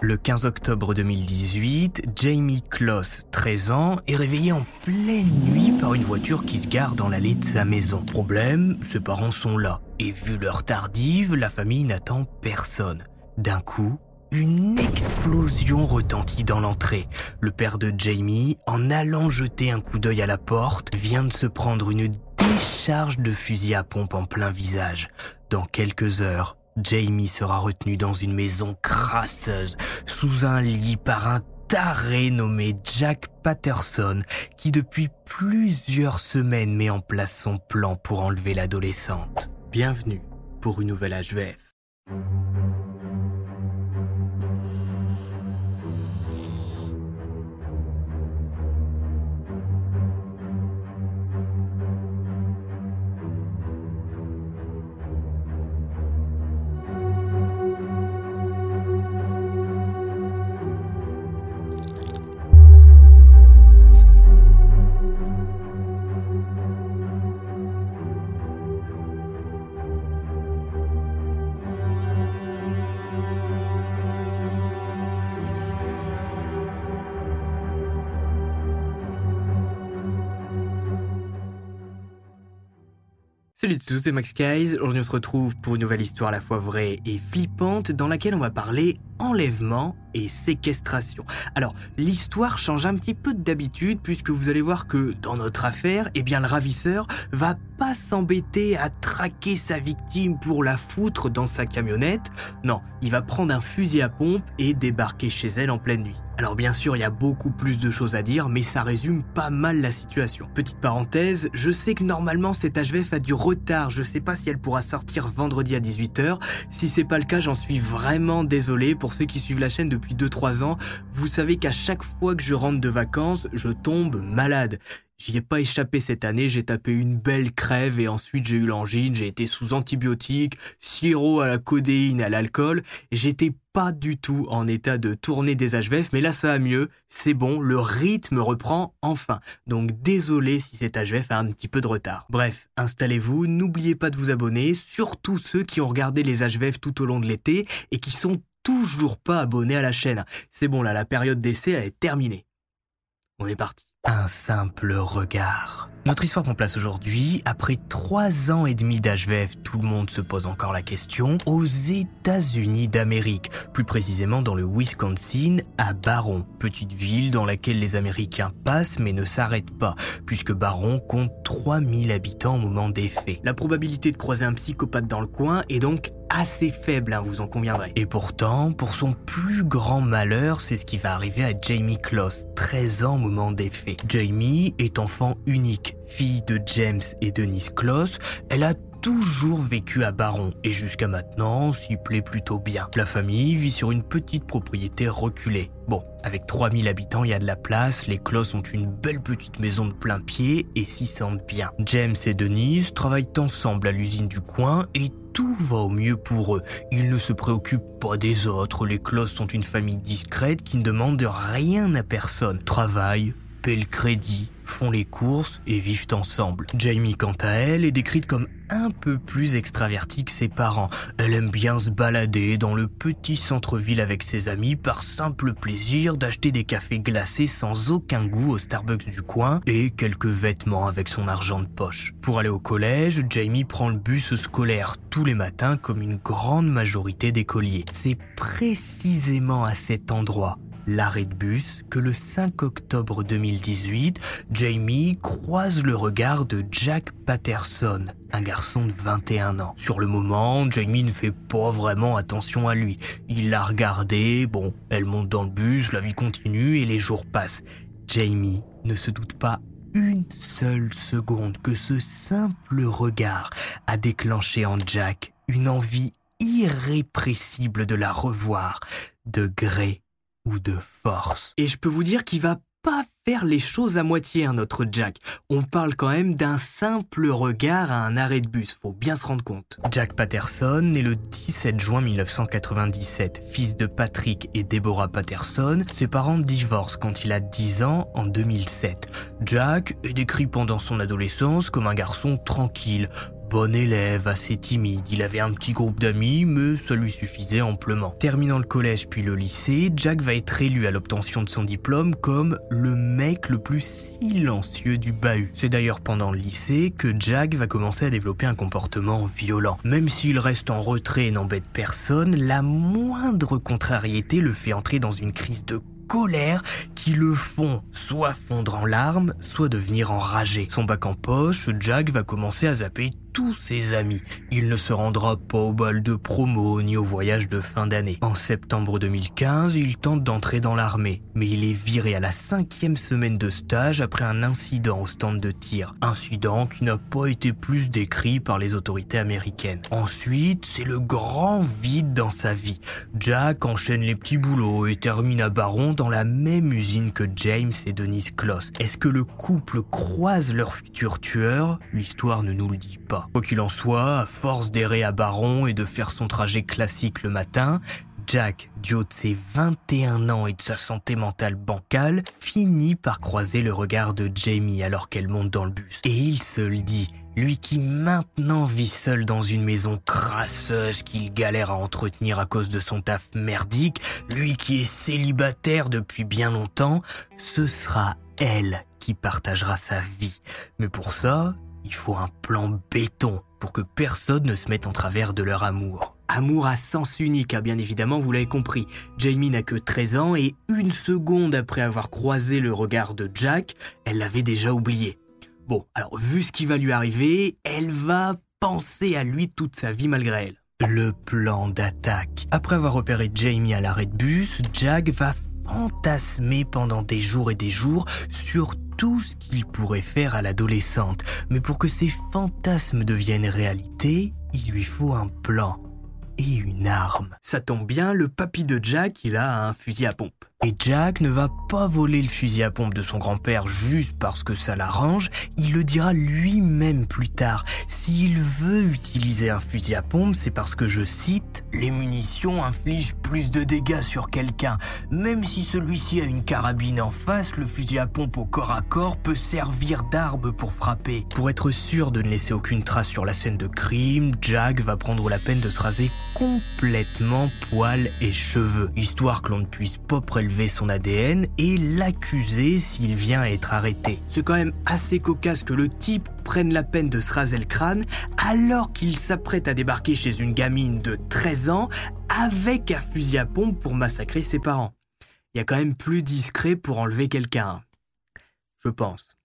Le 15 octobre 2018, Jamie Kloss, 13 ans, est réveillé en pleine nuit par une voiture qui se gare dans l'allée de sa maison. Problème, ses parents sont là. Et vu l'heure tardive, la famille n'attend personne. D'un coup, une explosion retentit dans l'entrée. Le père de Jamie, en allant jeter un coup d'œil à la porte, vient de se prendre une décharge de fusil à pompe en plein visage. Dans quelques heures, Jamie sera retenu dans une maison crasseuse, sous un lit par un taré nommé Jack Patterson, qui depuis plusieurs semaines met en place son plan pour enlever l'adolescente. Bienvenue pour une nouvelle HVF. Tous, c'est Max. Aujourd'hui, on se retrouve pour une nouvelle histoire à la fois vraie et flippante dans laquelle on va parler enlèvement et séquestration. Alors, l'histoire change un petit peu d'habitude puisque vous allez voir que dans notre affaire, eh bien, le ravisseur va pas s'embêter à traquer sa victime pour la foutre dans sa camionnette. Non, il va prendre un fusil à pompe et débarquer chez elle en pleine nuit. Alors bien sûr, il y a beaucoup plus de choses à dire, mais ça résume pas mal la situation. Petite parenthèse, je sais que normalement cette HVF a du retard, je sais pas si elle pourra sortir vendredi à 18h. Si c'est pas le cas, j'en suis vraiment désolé. Pour ceux qui suivent la chaîne depuis 2-3 ans, vous savez qu'à chaque fois que je rentre de vacances, je tombe malade. J'y ai pas échappé cette année, j'ai tapé une belle crève et ensuite j'ai eu l'angine, j'ai été sous antibiotiques, sirop à la codéine, à l'alcool. J'étais pas du tout en état de tourner des HVF, mais là ça va mieux, c'est bon, le rythme reprend enfin. Donc désolé si cet HVF a un petit peu de retard. Bref, installez-vous, n'oubliez pas de vous abonner, surtout ceux qui ont regardé les HVF tout au long de l'été et qui sont toujours pas abonnés à la chaîne. C'est bon là, la période d'essai elle est terminée. On est parti. Un simple regard. Notre histoire prend place aujourd'hui, après trois ans et demi d'HVF, tout le monde se pose encore la question, aux États-Unis d'Amérique, plus précisément dans le Wisconsin, à Barron, petite ville dans laquelle les Américains passent mais ne s'arrêtent pas, puisque Barron compte 3000 habitants au moment des faits. La probabilité de croiser un psychopathe dans le coin est donc assez faible, hein, vous en conviendrez. Et pourtant, pour son plus grand malheur, c'est ce qui va arriver à Jamie Kloss, 13 ans moment des faits. Jamie est enfant unique, fille de James et Denise Kloss. Elle a toujours vécu à Baron et jusqu'à maintenant s'y plaît plutôt bien. La famille vit sur une petite propriété reculée. Bon, avec 3000 habitants, il y a de la place, les Kloss ont une belle petite maison de plein pied et s'y sentent bien. James et Denise travaillent ensemble à l'usine du coin et tout va au mieux pour eux. Ils ne se préoccupent pas des autres. Les Kloss sont une famille discrète qui ne demande rien à personne. Travaillent, le crédit, font les courses et vivent ensemble. Jamie, quant à elle, est décrite comme un peu plus extravertie que ses parents. Elle aime bien se balader dans le petit centre-ville avec ses amis par simple plaisir d'acheter des cafés glacés sans aucun goût au Starbucks du coin et quelques vêtements avec son argent de poche. Pour aller au collège, Jamie prend le bus scolaire tous les matins comme une grande majorité d'écoliers. C'est précisément à cet endroit l'arrêt de bus que le 5 octobre 2018, Jamie croise le regard de Jack Patterson, un garçon de 21 ans. Sur le moment, Jamie ne fait pas vraiment attention à lui. Il l'a regardé, bon, elle monte dans le bus, la vie continue et les jours passent. Jamie ne se doute pas une seule seconde que ce simple regard a déclenché en Jack une envie irrépressible de la revoir, de gré ou de force. Et je peux vous dire qu'il va pas faire les choses à moitié, notre Jack. On parle quand même d'un simple regard à un arrêt de bus, faut bien se rendre compte. Jack Patterson naît le 17 juin 1997, fils de Patrick et Deborah Patterson. Ses parents divorcent quand il a 10 ans en 2007. Jack est décrit pendant son adolescence comme un garçon tranquille, bon élève, assez timide. Il avait un petit groupe d'amis, mais ça lui suffisait amplement. Terminant le collège puis le lycée, Jack va être élu à l'obtention de son diplôme comme le mec le plus silencieux du bahut. C'est d'ailleurs pendant le lycée que Jack va commencer à développer un comportement violent. Même s'il reste en retrait et n'embête personne, la moindre contrariété le fait entrer dans une crise de colère qui le font soit fondre en larmes, soit devenir enragé. Son bac en poche, Jack va commencer à zapper tous ses amis. Il ne se rendra pas au bal de promo ni au voyage de fin d'année. En septembre 2015, il tente d'entrer dans l'armée, mais il est viré à la cinquième semaine de stage après un incident au stand de tir. Incident qui n'a pas été plus décrit par les autorités américaines. Ensuite, c'est le grand vide dans sa vie. Jack enchaîne les petits boulots et termine à Baron dans la même usine que James et Denise Kloss. Est-ce que le couple croise leur futur tueur? L'histoire ne nous le dit pas. Quoi qu'il en soit, à force d'errer à Baron et de faire son trajet classique le matin, Jack, du haut de ses 21 ans et de sa santé mentale bancale, finit par croiser le regard de Jamie alors qu'elle monte dans le bus. Et il se le dit, lui qui maintenant vit seul dans une maison crasseuse qu'il galère à entretenir à cause de son taf merdique, lui qui est célibataire depuis bien longtemps, ce sera elle qui partagera sa vie. Mais pour ça, il faut un plan béton pour que personne ne se mette en travers de leur amour. Amour à sens unique, hein, bien évidemment, vous l'avez compris. Jamie n'a que 13 ans et une seconde après avoir croisé le regard de Jack, elle l'avait déjà oublié. Bon, alors vu ce qui va lui arriver, elle va penser à lui toute sa vie malgré elle. Le plan d'attaque. Après avoir repéré Jamie à l'arrêt de bus, Jack va fantasmer pendant des jours et des jours sur tout ce qu'il pourrait faire à l'adolescente. Mais pour que ces fantasmes deviennent réalité, il lui faut un plan et une arme. Ça tombe bien, le papy de Jack, il a un fusil à pompe. Et Jack ne va pas voler le fusil à pompe de son grand-père juste parce que ça l'arrange, il le dira lui-même plus tard. S'il veut utiliser un fusil à pompe, c'est parce que, je cite, les munitions infligent plus de dégâts sur quelqu'un. Même si celui-ci a une carabine en face, le fusil à pompe au corps à corps peut servir d'arme pour frapper. Pour être sûr de ne laisser aucune trace sur la scène de crime, Jack va prendre la peine de se raser complètement poils et cheveux, histoire que l'on ne puisse pas prélever son ADN et l'accuser s'il vient à être arrêté. C'est quand même assez cocasse que le type prenne la peine de se raser le crâne alors qu'il s'apprête à débarquer chez une gamine de 13 ans avec un fusil à pompe pour massacrer ses parents. Il y a quand même plus discret pour enlever quelqu'un. Je pense.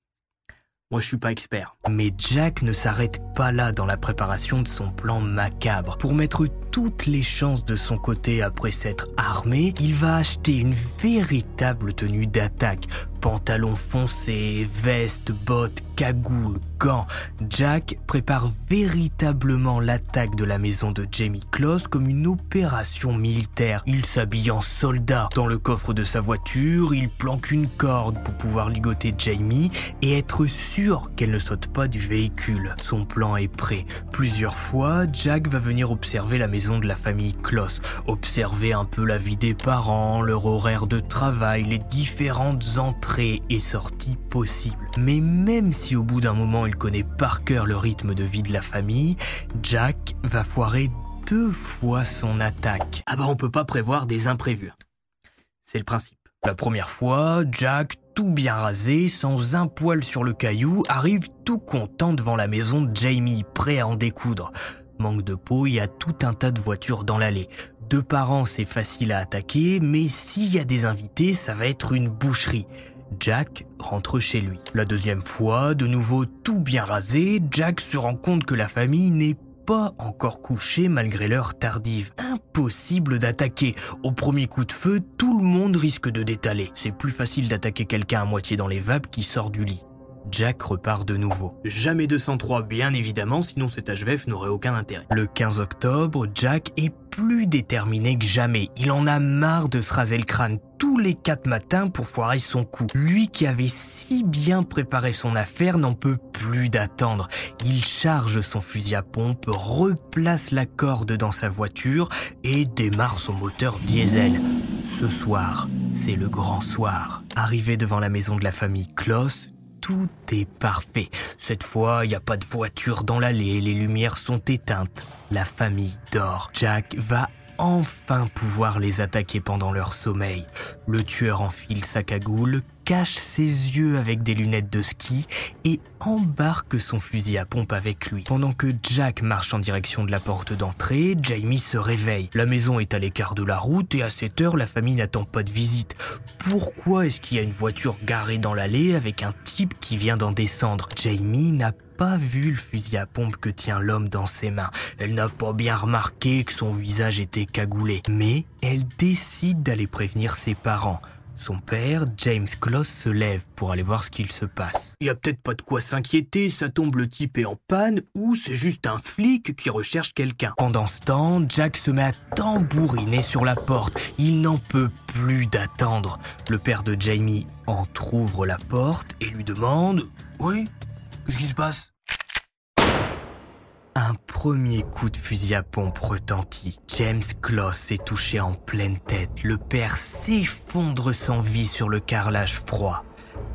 Moi, je suis pas expert. Mais Jack ne s'arrête pas là dans la préparation de son plan macabre. Pour mettre toutes les chances de son côté après s'être armé, il va acheter une véritable tenue d'attaque Pantalons foncés, vestes, bottes, cagoule, gants, Jack prépare véritablement l'attaque de la maison de Jamie Kloss comme une opération militaire. Il s'habille en soldat. Dans le coffre de sa voiture, il planque une corde pour pouvoir ligoter Jamie et être sûr qu'elle ne saute pas du véhicule. Son plan est prêt. Plusieurs fois, Jack va venir observer la maison de la famille Kloss, observer un peu la vie des parents, leur horaire de travail, les différentes entrées et sortie possible. Mais même si au bout d'un moment il connaît par cœur le rythme de vie de la famille, Jack va foirer deux fois son attaque. Ah bah on peut pas prévoir des imprévus. C'est le principe. La première fois, Jack, tout bien rasé, sans un poil sur le caillou, arrive tout content devant la maison de Jamie, prêt à en découdre. Manque de peau, il y a tout un tas de voitures dans l'allée. Deux parents, c'est facile à attaquer, mais s'il y a des invités, ça va être une boucherie. Jack rentre chez lui. La deuxième fois, de nouveau tout bien rasé, Jack se rend compte que la famille n'est pas encore couchée malgré l'heure tardive. Impossible d'attaquer. Au premier coup de feu, tout le monde risque de détaler. C'est plus facile d'attaquer quelqu'un à moitié dans les vapes qui sort du lit. Jack repart de nouveau. Jamais 203 bien évidemment, sinon cet HVF n'aurait aucun intérêt. Le 15 octobre, Jack est plus déterminé que jamais. Il en a marre de se raser le crâne tous les quatre matins pour foirer son coup. Lui qui avait si bien préparé son affaire n'en peut plus d'attendre. Il charge son fusil à pompe, replace la corde dans sa voiture et démarre son moteur diesel. Ce soir, c'est le grand soir. Arrivé devant la maison de la famille Kloss, tout est parfait. Cette fois, il n'y a pas de voiture dans l'allée, les lumières sont éteintes. La famille dort. Jack va enfin pouvoir les attaquer pendant leur sommeil. Le tueur enfile sa cagoule, cache ses yeux avec des lunettes de ski et embarque son fusil à pompe avec lui. Pendant que Jack marche en direction de la porte d'entrée, Jamie se réveille. La maison est à l'écart de la route et à cette heure, la famille n'attend pas de visite. Pourquoi est-ce qu'il y a une voiture garée dans l'allée avec un type qui vient d'en descendre? Jamie n'a pas vu le fusil à pompe que tient l'homme dans ses mains. Elle n'a pas bien remarqué que son visage était cagoulé. Mais elle décide d'aller prévenir ses parents. Son père, James Kloss, se lève pour aller voir ce qu'il se passe. Il y a peut-être pas de quoi s'inquiéter, ça tombe le type est en panne ou c'est juste un flic qui recherche quelqu'un. Pendant ce temps, Jack se met à tambouriner sur la porte. Il n'en peut plus d'attendre. Le père de Jamie entr'ouvre la porte et lui demande Oui, Qu'est-ce qui se passe? Un premier coup de fusil à pompe retentit. James Kloss est touché en pleine tête. Le père s'effondre sans vie sur le carrelage froid.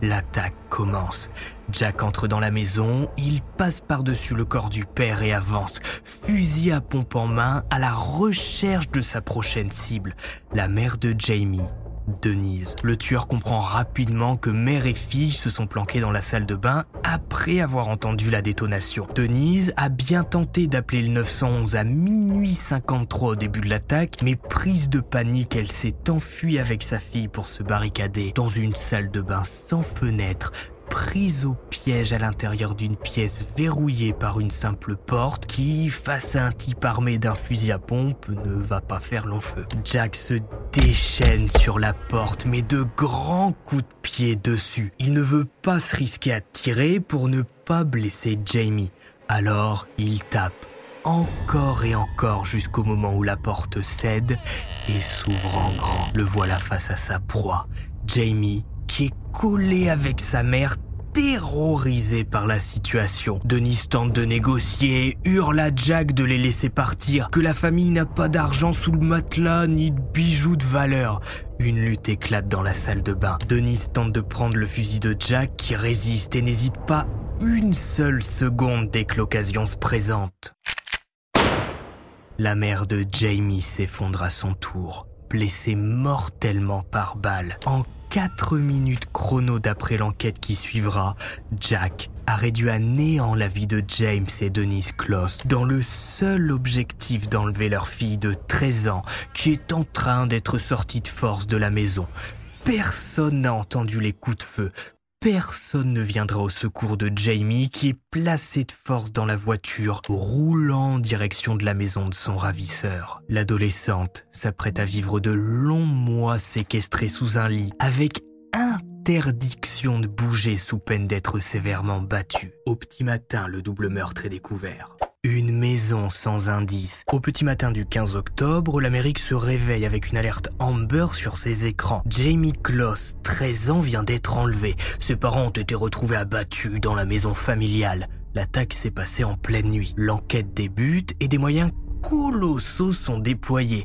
L'attaque commence. Jack entre dans la maison, il passe par-dessus le corps du père et avance, fusil à pompe en main, à la recherche de sa prochaine cible, la mère de Jamie, Denise. Le tueur comprend rapidement que mère et fille se sont planquées dans la salle de bain après avoir entendu la détonation. Denise a bien tenté d'appeler le 911 à minuit 53 au début de l'attaque, mais prise de panique, elle s'est enfuie avec sa fille pour se barricader dans une salle de bain sans fenêtre prise au piège à l'intérieur d'une pièce verrouillée par une simple porte qui, face à un type armé d'un fusil à pompe, ne va pas faire long feu. Jack se déchaîne sur la porte, met de grands coups de pied dessus. Il ne veut pas se risquer à tirer pour ne pas blesser Jamie. Alors, il tape encore et encore jusqu'au moment où la porte cède et s'ouvre en grand. Le voilà face à sa proie. Jamie qui est collé avec sa mère terrorisé par la situation. Denis tente de négocier, hurle à Jack de les laisser partir, que la famille n'a pas d'argent sous le matelas ni de bijoux de valeur. Une lutte éclate dans la salle de bain. Denis tente de prendre le fusil de Jack qui résiste et n'hésite pas une seule seconde dès que l'occasion se présente. La mère de Jamie s'effondre à son tour, blessée mortellement par balle. En 4 minutes chrono d'après l'enquête qui suivra, Jack a réduit à néant la vie de James et Denise Kloss dans le seul objectif d'enlever leur fille de 13 ans qui est en train d'être sortie de force de la maison. Personne n'a entendu les coups de feu, personne ne viendra au secours de Jamie qui est placé de force dans la voiture, roulant en direction de la maison de son ravisseur. L'adolescente s'apprête à vivre de longs mois séquestrée sous un lit, avec interdiction de bouger sous peine d'être sévèrement battue. Au petit matin, le double meurtre est découvert. Une maison sans indice. Au petit matin du 15 octobre, l'Amérique se réveille avec une alerte Amber sur ses écrans. Jamie Kloss, 13 ans, vient d'être enlevé. Ses parents ont été retrouvés abattus dans la maison familiale. L'attaque s'est passée en pleine nuit. L'enquête débute et des moyens colossaux sont déployés.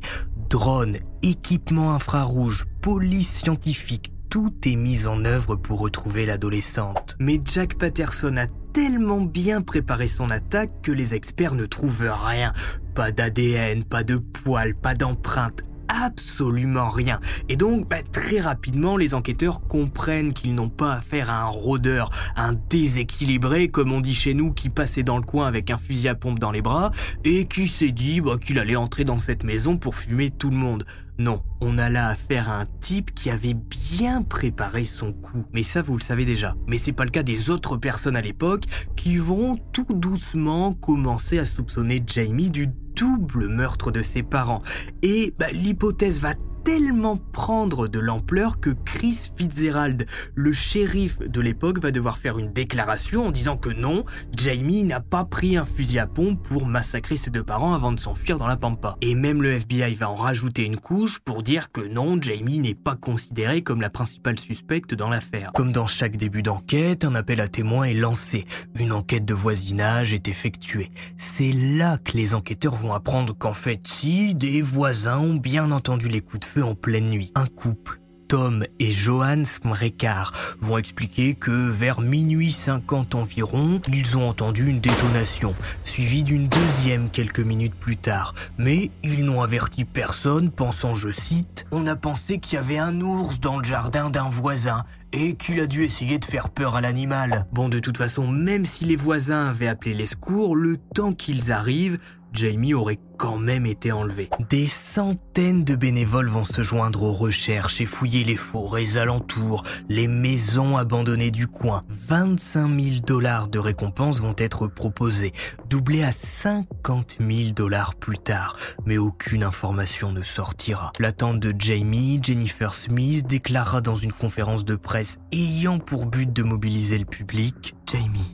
Drones, équipements infrarouges, police scientifique, tout est mis en œuvre pour retrouver l'adolescente. Mais Jack Patterson a tellement bien préparé son attaque que les experts ne trouvent rien. Pas d'ADN, pas de poils, pas d'empreinte, absolument rien. Et donc, bah, très rapidement, les enquêteurs comprennent qu'ils n'ont pas affaire à un rôdeur, un déséquilibré, comme on dit chez nous, qui passait dans le coin avec un fusil à pompe dans les bras, et qui s'est dit bah, qu'il allait entrer dans cette maison pour fumer tout le monde. Non, on a là affaire à un type qui avait bien préparé son coup. Mais ça, vous le savez déjà. Mais c'est pas le cas des autres personnes à l'époque qui vont tout doucement commencer à soupçonner Jamie du double meurtre de ses parents. Et bah, l'hypothèse va tellement prendre de l'ampleur que Chris Fitzgerald, le shérif de l'époque, va devoir faire une déclaration en disant que non, Jamie n'a pas pris un fusil à pompe pour massacrer ses deux parents avant de s'enfuir dans la pampa. Et même le FBI va en rajouter une couche pour dire que non, Jamie n'est pas considéré comme la principale suspecte dans l'affaire. Comme dans chaque début d'enquête, un appel à témoins est lancé. Une enquête de voisinage est effectuée. C'est là que les enquêteurs vont apprendre qu'en fait, si des voisins ont bien entendu les coups de feu en pleine nuit. Un couple Tom et Johan Smrekar vont expliquer que vers minuit 50 environ, ils ont entendu une détonation, suivie d'une deuxième quelques minutes plus tard. Mais ils n'ont averti personne, pensant, je cite, On a pensé qu'il y avait un ours dans le jardin d'un voisin et qu'il a dû essayer de faire peur à l'animal. Bon, de toute façon, même si les voisins avaient appelé les secours, le temps qu'ils arrivent, Jamie aurait quand même été enlevé. Des centaines de bénévoles vont se joindre aux recherches et fouiller les forêts alentours, les maisons abandonnées du coin. 25 000 dollars de récompense vont être proposés, doublés à 50 000 dollars plus tard. Mais aucune information ne sortira. L'attente de Jamie, Jennifer Smith déclara dans une conférence de presse ayant pour but de mobiliser le public, Jamie,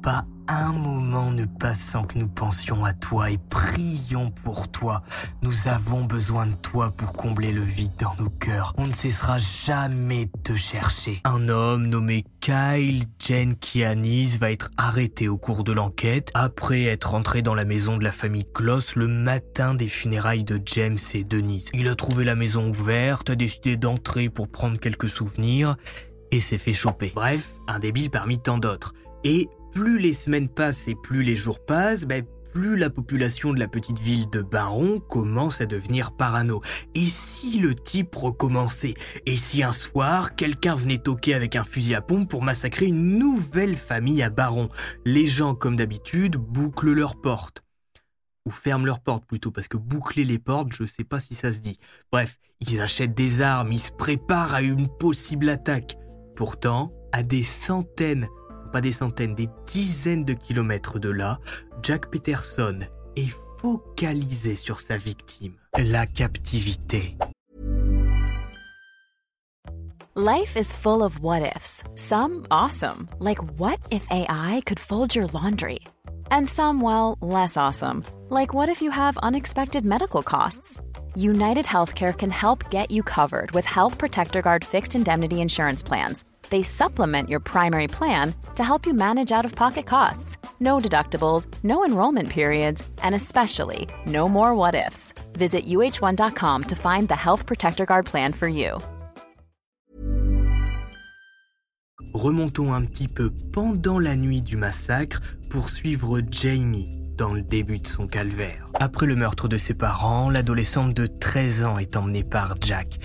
pas un moment ne passe sans que nous pensions à toi et prions pour toi. Nous avons besoin de toi pour combler le vide dans nos cœurs. On ne cessera jamais de te chercher. Un homme nommé Kyle Jenkianis va être arrêté au cours de l'enquête après être entré dans la maison de la famille Kloss le matin des funérailles de James et Denise. Il a trouvé la maison ouverte, a décidé d'entrer pour prendre quelques souvenirs et s'est fait choper. Bref, un débile parmi tant d'autres. Et plus les semaines passent et plus les jours passent, ben, plus la population de la petite ville de Baron commence à devenir parano. Et si le type recommençait? Et si un soir, quelqu'un venait toquer avec un fusil à pompe pour massacrer une nouvelle famille à Baron? Les gens, comme d'habitude, bouclent leurs portes. Ou ferment leurs portes plutôt, parce que boucler les portes, je sais pas si ça se dit. Bref, ils achètent des armes, ils se préparent à une possible attaque. Pourtant, à des centaines pas des centaines, des dizaines de kilomètres de là, Jack Peterson est focalisé sur sa victime, la captivité. Life is full of what ifs. Some awesome, like what if AI could fold your laundry? And some, well, less awesome, like what if you have unexpected medical costs? United Healthcare can help get you covered with Health Protector Guard fixed indemnity insurance plans they supplement your primary plan to help you manage out of pocket costs. No deductibles, no enrollment periods, and especially no more what ifs. Visit uh1.com to find the Health Protector Guard plan for you. Remontons un petit peu pendant la nuit du massacre pour suivre Jamie dans le début de son calvaire. Après le meurtre de ses parents, l'adolescente de 13 ans est emmenée par Jack,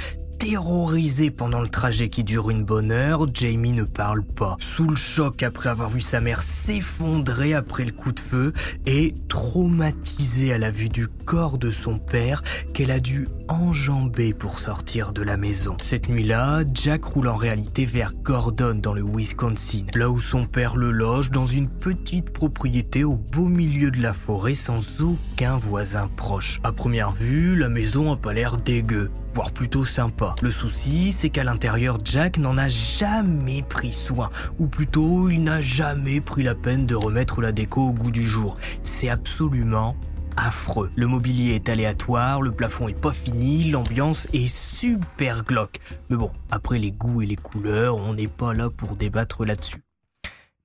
Terrorisé pendant le trajet qui dure une bonne heure, Jamie ne parle pas. Sous le choc après avoir vu sa mère s'effondrer après le coup de feu et traumatisée à la vue du corps de son père qu'elle a dû enjamber pour sortir de la maison. Cette nuit-là, Jack roule en réalité vers Gordon dans le Wisconsin, là où son père le loge dans une petite propriété au beau milieu de la forêt sans aucun voisin proche. À première vue, la maison a pas l'air dégueu voire plutôt sympa. Le souci, c'est qu'à l'intérieur, Jack n'en a jamais pris soin, ou plutôt il n'a jamais pris la peine de remettre la déco au goût du jour. C'est absolument affreux. Le mobilier est aléatoire, le plafond est pas fini, l'ambiance est super glauque. Mais bon, après les goûts et les couleurs, on n'est pas là pour débattre là-dessus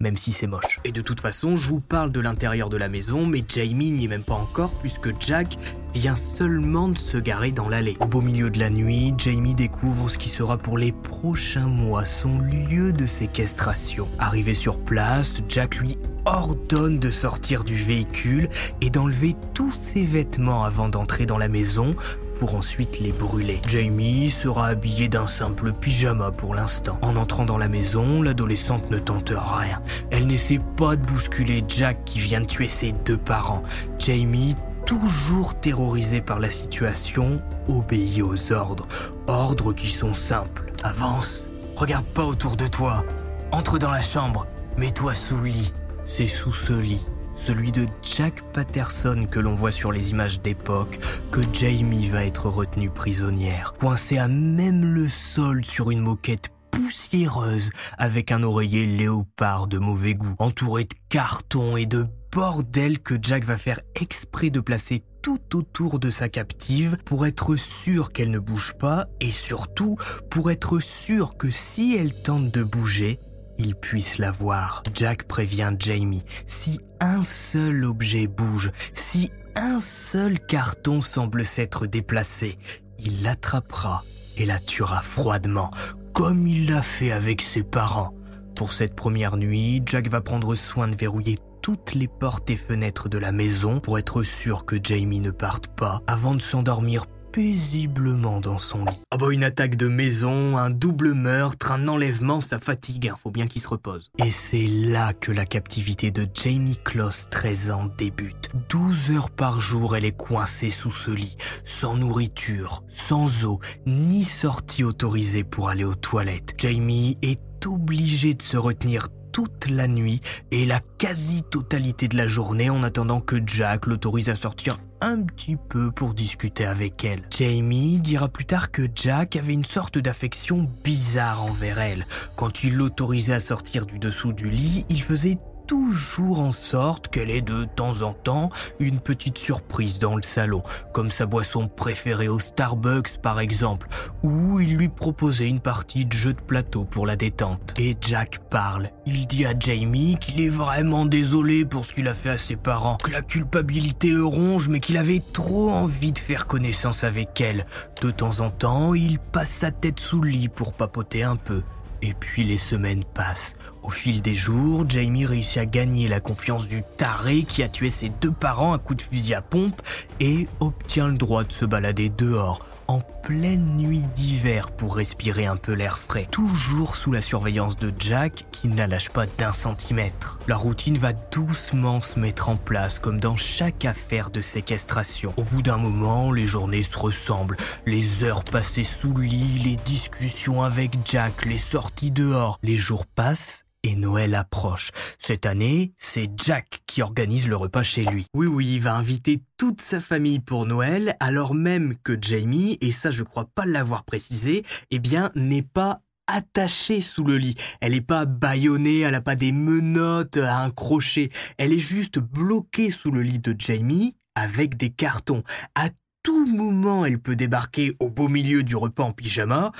même si c'est moche. Et de toute façon, je vous parle de l'intérieur de la maison, mais Jamie n'y est même pas encore puisque Jack vient seulement de se garer dans l'allée. Au beau milieu de la nuit, Jamie découvre ce qui sera pour les prochains mois son lieu de séquestration. Arrivé sur place, Jack lui ordonne de sortir du véhicule et d'enlever tous ses vêtements avant d'entrer dans la maison pour ensuite les brûler. Jamie sera habillée d'un simple pyjama pour l'instant. En entrant dans la maison, l'adolescente ne tente rien. Elle n'essaie pas de bousculer Jack qui vient de tuer ses deux parents. Jamie, toujours terrorisée par la situation, obéit aux ordres. Ordres qui sont simples. Avance, regarde pas autour de toi. Entre dans la chambre, mets-toi sous le lit. C'est sous ce lit celui de Jack Patterson que l'on voit sur les images d'époque, que Jamie va être retenue prisonnière, coincée à même le sol sur une moquette poussiéreuse avec un oreiller léopard de mauvais goût, entouré de cartons et de bordel que Jack va faire exprès de placer tout autour de sa captive pour être sûr qu'elle ne bouge pas et surtout pour être sûr que si elle tente de bouger, il puisse la voir. Jack prévient Jamie, si un seul objet bouge, si un seul carton semble s'être déplacé, il l'attrapera et la tuera froidement, comme il l'a fait avec ses parents. Pour cette première nuit, Jack va prendre soin de verrouiller toutes les portes et fenêtres de la maison pour être sûr que Jamie ne parte pas avant de s'endormir paisiblement dans son lit. Ah bah une attaque de maison, un double meurtre, un enlèvement, ça fatigue, hein, faut bien qu'il se repose. Et c'est là que la captivité de Jamie Kloss, 13 ans, débute. 12 heures par jour, elle est coincée sous ce lit, sans nourriture, sans eau, ni sortie autorisée pour aller aux toilettes. Jamie est obligée de se retenir toute la nuit et la quasi-totalité de la journée en attendant que Jack l'autorise à sortir un petit peu pour discuter avec elle. Jamie dira plus tard que Jack avait une sorte d'affection bizarre envers elle. Quand il l'autorisait à sortir du dessous du lit, il faisait toujours en sorte qu'elle ait de temps en temps une petite surprise dans le salon, comme sa boisson préférée au Starbucks par exemple, ou il lui proposait une partie de jeu de plateau pour la détente. Et Jack parle. Il dit à Jamie qu'il est vraiment désolé pour ce qu'il a fait à ses parents, que la culpabilité le ronge, mais qu'il avait trop envie de faire connaissance avec elle. De temps en temps, il passe sa tête sous le lit pour papoter un peu. Et puis les semaines passent. Au fil des jours, Jamie réussit à gagner la confiance du taré qui a tué ses deux parents à coups de fusil à pompe et obtient le droit de se balader dehors en pleine nuit d'hiver pour respirer un peu l'air frais, toujours sous la surveillance de Jack qui ne la lâche pas d'un centimètre. La routine va doucement se mettre en place comme dans chaque affaire de séquestration. Au bout d'un moment, les journées se ressemblent, les heures passées sous le lit, les discussions avec Jack, les sorties dehors. Les jours passent et Noël approche. Cette année, c'est Jack qui organise le repas chez lui. Oui, oui, il va inviter toute sa famille pour Noël, alors même que Jamie, et ça je crois pas l'avoir précisé, eh bien, n'est pas attachée sous le lit. Elle n'est pas bâillonnée, elle n'a pas des menottes à un crochet. Elle est juste bloquée sous le lit de Jamie avec des cartons. À tout moment, elle peut débarquer au beau milieu du repas en pyjama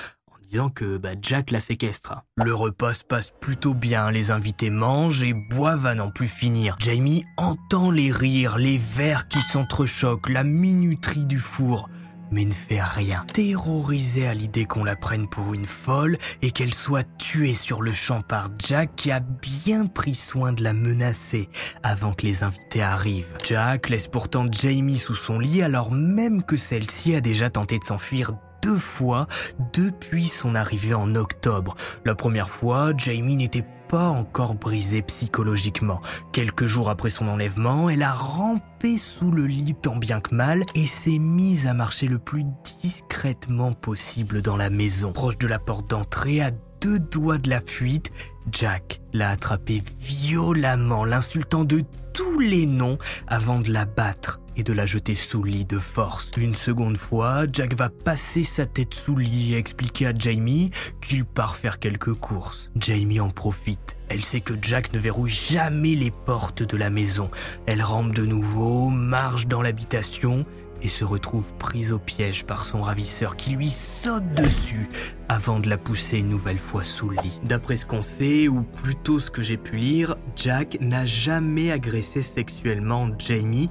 disant que bah, Jack la séquestre. Le repas se passe plutôt bien, les invités mangent et boivent à n'en plus finir. Jamie entend les rires, les verres qui s'entrechoquent, la minuterie du four mais ne fait rien, terrorisée à l'idée qu'on la prenne pour une folle et qu'elle soit tuée sur le champ par Jack qui a bien pris soin de la menacer avant que les invités arrivent. Jack laisse pourtant Jamie sous son lit alors même que celle-ci a déjà tenté de s'enfuir deux fois depuis son arrivée en octobre. La première fois, Jamie n'était pas encore brisée psychologiquement. Quelques jours après son enlèvement, elle a rampé sous le lit tant bien que mal et s'est mise à marcher le plus discrètement possible dans la maison. Proche de la porte d'entrée, à deux doigts de la fuite, Jack l'a attrapée violemment, l'insultant de tous les noms avant de la battre de la jeter sous le lit de force. Une seconde fois, Jack va passer sa tête sous le lit et expliquer à Jamie qu'il part faire quelques courses. Jamie en profite. Elle sait que Jack ne verrouille jamais les portes de la maison. Elle rampe de nouveau, marche dans l'habitation et se retrouve prise au piège par son ravisseur qui lui saute dessus avant de la pousser une nouvelle fois sous le lit. D'après ce qu'on sait, ou plutôt ce que j'ai pu lire, Jack n'a jamais agressé sexuellement Jamie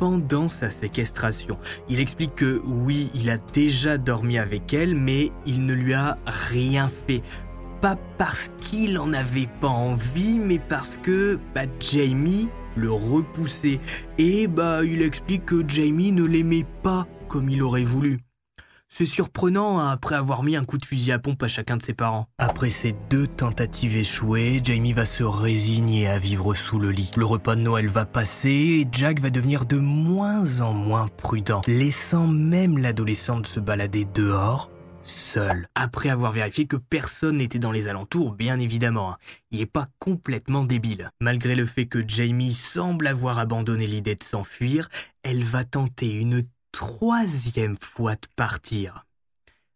pendant sa séquestration. Il explique que oui, il a déjà dormi avec elle, mais il ne lui a rien fait. Pas parce qu'il en avait pas envie, mais parce que bah, Jamie le repoussait. Et bah, il explique que Jamie ne l'aimait pas comme il aurait voulu. C'est surprenant hein, après avoir mis un coup de fusil à pompe à chacun de ses parents. Après ces deux tentatives échouées, Jamie va se résigner à vivre sous le lit. Le repas de Noël va passer et Jack va devenir de moins en moins prudent, laissant même l'adolescente se balader dehors seul, après avoir vérifié que personne n'était dans les alentours, bien évidemment. Hein. Il n'est pas complètement débile. Malgré le fait que Jamie semble avoir abandonné l'idée de s'enfuir, elle va tenter une troisième fois de partir.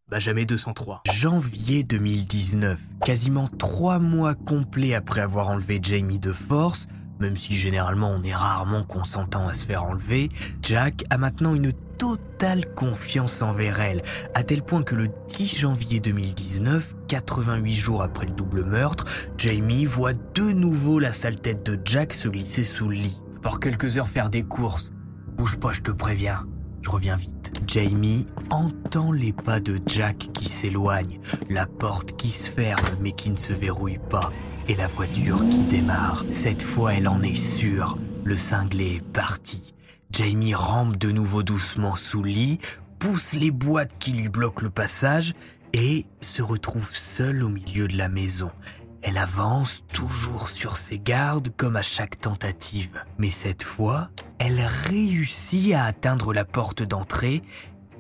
Bah jamais 203. Janvier 2019, quasiment trois mois complets après avoir enlevé Jamie de force, même si généralement on est rarement consentant à se faire enlever, Jack a maintenant une totale confiance envers elle, à tel point que le 10 janvier 2019, 88 jours après le double meurtre, Jamie voit de nouveau la sale tête de Jack se glisser sous le lit. Pour quelques heures faire des courses. Bouge pas, je te préviens. Je reviens vite. Jamie entend les pas de Jack qui s'éloignent, la porte qui se ferme mais qui ne se verrouille pas, et la voiture qui démarre. Cette fois, elle en est sûre. Le cinglé est parti. Jamie rampe de nouveau doucement sous le lit, pousse les boîtes qui lui bloquent le passage et se retrouve seule au milieu de la maison. Elle avance toujours sur ses gardes comme à chaque tentative. Mais cette fois, elle réussit à atteindre la porte d'entrée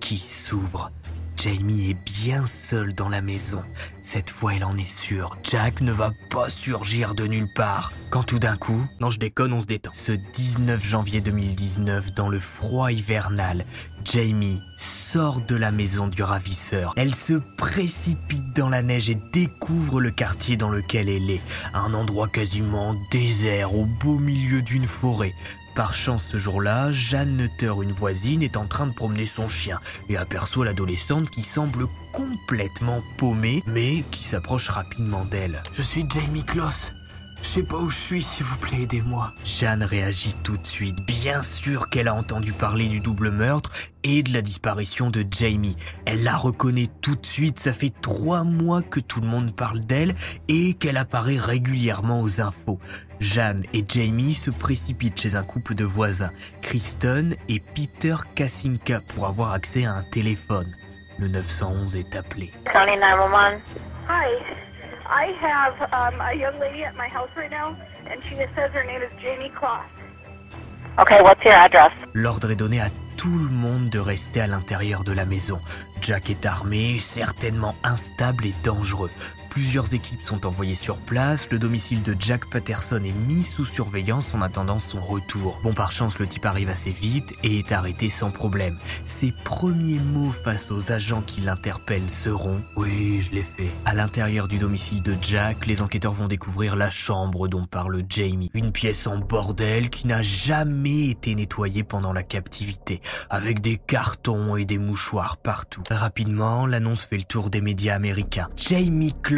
qui s'ouvre. Jamie est bien seule dans la maison. Cette fois, elle en est sûre. Jack ne va pas surgir de nulle part. Quand tout d'un coup, non je déconne, on se détend. Ce 19 janvier 2019, dans le froid hivernal, Jamie sort de la maison du ravisseur. Elle se précipite dans la neige et découvre le quartier dans lequel elle est. Un endroit quasiment désert au beau milieu d'une forêt. Par chance ce jour-là, Jeanne Nutter, une voisine, est en train de promener son chien et aperçoit l'adolescente qui semble complètement paumée mais qui s'approche rapidement d'elle. Je suis Jamie Kloss. Je sais pas où je suis, s'il vous plaît, aidez-moi. Jeanne réagit tout de suite. Bien sûr qu'elle a entendu parler du double meurtre et de la disparition de Jamie. Elle la reconnaît tout de suite. Ça fait trois mois que tout le monde parle d'elle et qu'elle apparaît régulièrement aux infos. Jeanne et Jamie se précipitent chez un couple de voisins, Kristen et Peter Kasinka, pour avoir accès à un téléphone. Le 911 est appelé. Hi. I have um, a young lady at my house right now, and she says her name is Jamie Kloss. Okay, what's your address? L'ordre est donné à tout le monde de rester à l'intérieur de la maison. Jack est armé, certainement instable et dangereux. Plusieurs équipes sont envoyées sur place, le domicile de Jack Patterson est mis sous surveillance en attendant son retour. Bon par chance le type arrive assez vite et est arrêté sans problème. Ses premiers mots face aux agents qui l'interpellent seront ⁇ Oui, je l'ai fait ⁇ À l'intérieur du domicile de Jack, les enquêteurs vont découvrir la chambre dont parle Jamie. Une pièce en bordel qui n'a jamais été nettoyée pendant la captivité, avec des cartons et des mouchoirs partout. Rapidement, l'annonce fait le tour des médias américains.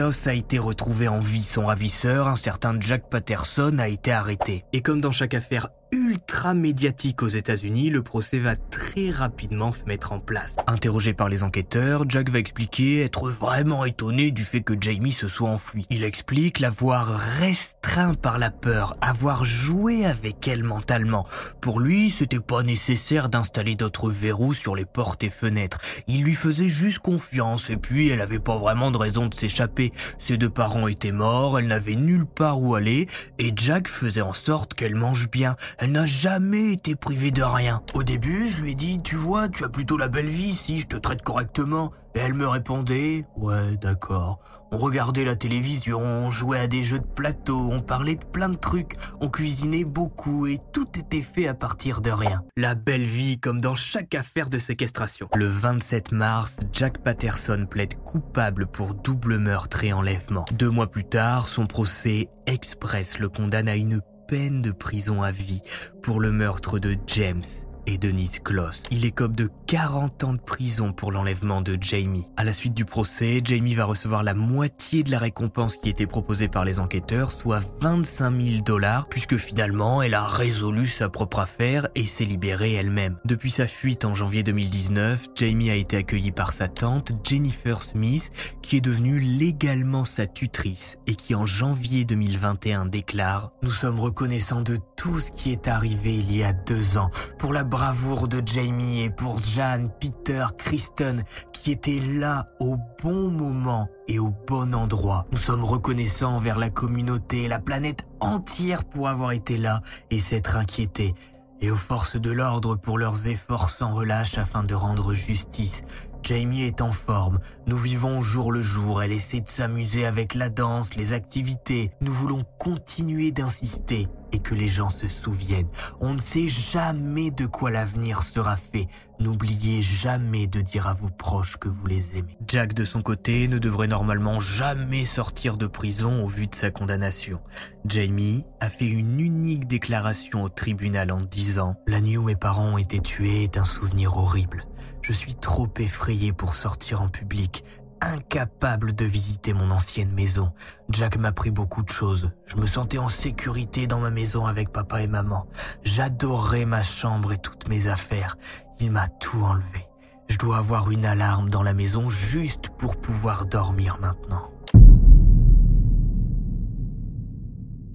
A été retrouvé en vie. Son ravisseur, un certain Jack Patterson, a été arrêté. Et comme dans chaque affaire ultra médiatique aux États-Unis, le procès va très rapidement se mettre en place. Interrogé par les enquêteurs, Jack va expliquer être vraiment étonné du fait que Jamie se soit enfui. Il explique l'avoir restreint par la peur, avoir joué avec elle mentalement. Pour lui, c'était pas nécessaire d'installer d'autres verrous sur les portes et fenêtres. Il lui faisait juste confiance et puis elle avait pas vraiment de raison de s'échapper. Ses deux parents étaient morts, elle n'avait nulle part où aller et Jack faisait en sorte qu'elle mange bien. Elle n'a jamais été privée de rien. Au début, je lui ai dit, tu vois, tu as plutôt la belle vie si je te traite correctement. Et elle me répondait, ouais, d'accord. On regardait la télévision, on jouait à des jeux de plateau, on parlait de plein de trucs, on cuisinait beaucoup et tout était fait à partir de rien. La belle vie comme dans chaque affaire de séquestration. Le 27 mars, Jack Patterson plaide coupable pour double meurtre et enlèvement. Deux mois plus tard, son procès express le condamne à une peine de prison à vie pour le meurtre de James et Denise Kloss. Il écope de 40 ans de prison pour l'enlèvement de Jamie. À la suite du procès, Jamie va recevoir la moitié de la récompense qui était proposée par les enquêteurs, soit 25 000 dollars, puisque finalement elle a résolu sa propre affaire et s'est libérée elle-même. Depuis sa fuite en janvier 2019, Jamie a été accueillie par sa tante Jennifer Smith, qui est devenue légalement sa tutrice et qui en janvier 2021 déclare ⁇ Nous sommes reconnaissants de tout ce qui est arrivé il y a deux ans pour la bravoure de Jamie et pour Jeanne, Peter, Kristen qui étaient là au bon moment et au bon endroit. Nous sommes reconnaissants envers la communauté, la planète entière pour avoir été là et s'être inquiétés et aux forces de l'ordre pour leurs efforts sans relâche afin de rendre justice. Jamie est en forme, nous vivons jour le jour, elle essaie de s'amuser avec la danse, les activités. Nous voulons continuer d'insister et que les gens se souviennent. On ne sait jamais de quoi l'avenir sera fait. N'oubliez jamais de dire à vos proches que vous les aimez. Jack, de son côté, ne devrait normalement jamais sortir de prison au vu de sa condamnation. Jamie a fait une unique déclaration au tribunal en disant La nuit où mes parents ont été tués est un souvenir horrible. Je suis trop effrayé pour sortir en public incapable de visiter mon ancienne maison. Jack m'a pris beaucoup de choses. Je me sentais en sécurité dans ma maison avec papa et maman. J'adorais ma chambre et toutes mes affaires. Il m'a tout enlevé. Je dois avoir une alarme dans la maison juste pour pouvoir dormir maintenant.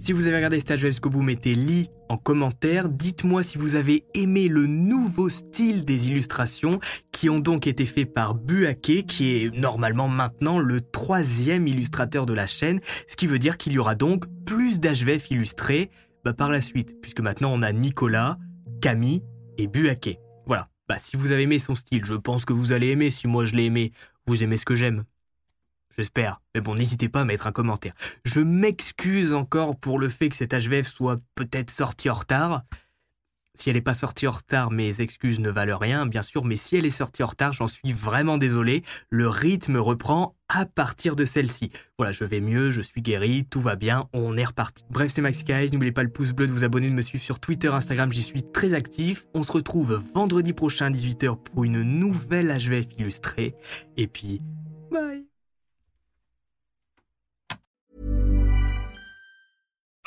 Si vous avez regardé Stage jusqu'au bout, mettez lit en commentaire. Dites-moi si vous avez aimé le nouveau style des illustrations qui ont donc été faits par Buake, qui est normalement maintenant le troisième illustrateur de la chaîne, ce qui veut dire qu'il y aura donc plus d'HVF illustrés bah, par la suite, puisque maintenant on a Nicolas, Camille et Buake. Voilà. Bah, si vous avez aimé son style, je pense que vous allez aimer. Si moi je l'ai aimé, vous aimez ce que j'aime. J'espère. Mais bon, n'hésitez pas à mettre un commentaire. Je m'excuse encore pour le fait que cette HVF soit peut-être sortie en retard. Si elle n'est pas sortie en retard, mes excuses ne valent rien, bien sûr, mais si elle est sortie en retard, j'en suis vraiment désolé. Le rythme reprend à partir de celle-ci. Voilà, je vais mieux, je suis guéri, tout va bien, on est reparti. Bref, c'est Max Guys, n'oubliez pas le pouce bleu de vous abonner, de me suivre sur Twitter, Instagram, j'y suis très actif. On se retrouve vendredi prochain à 18h pour une nouvelle HVF illustrée. Et puis, bye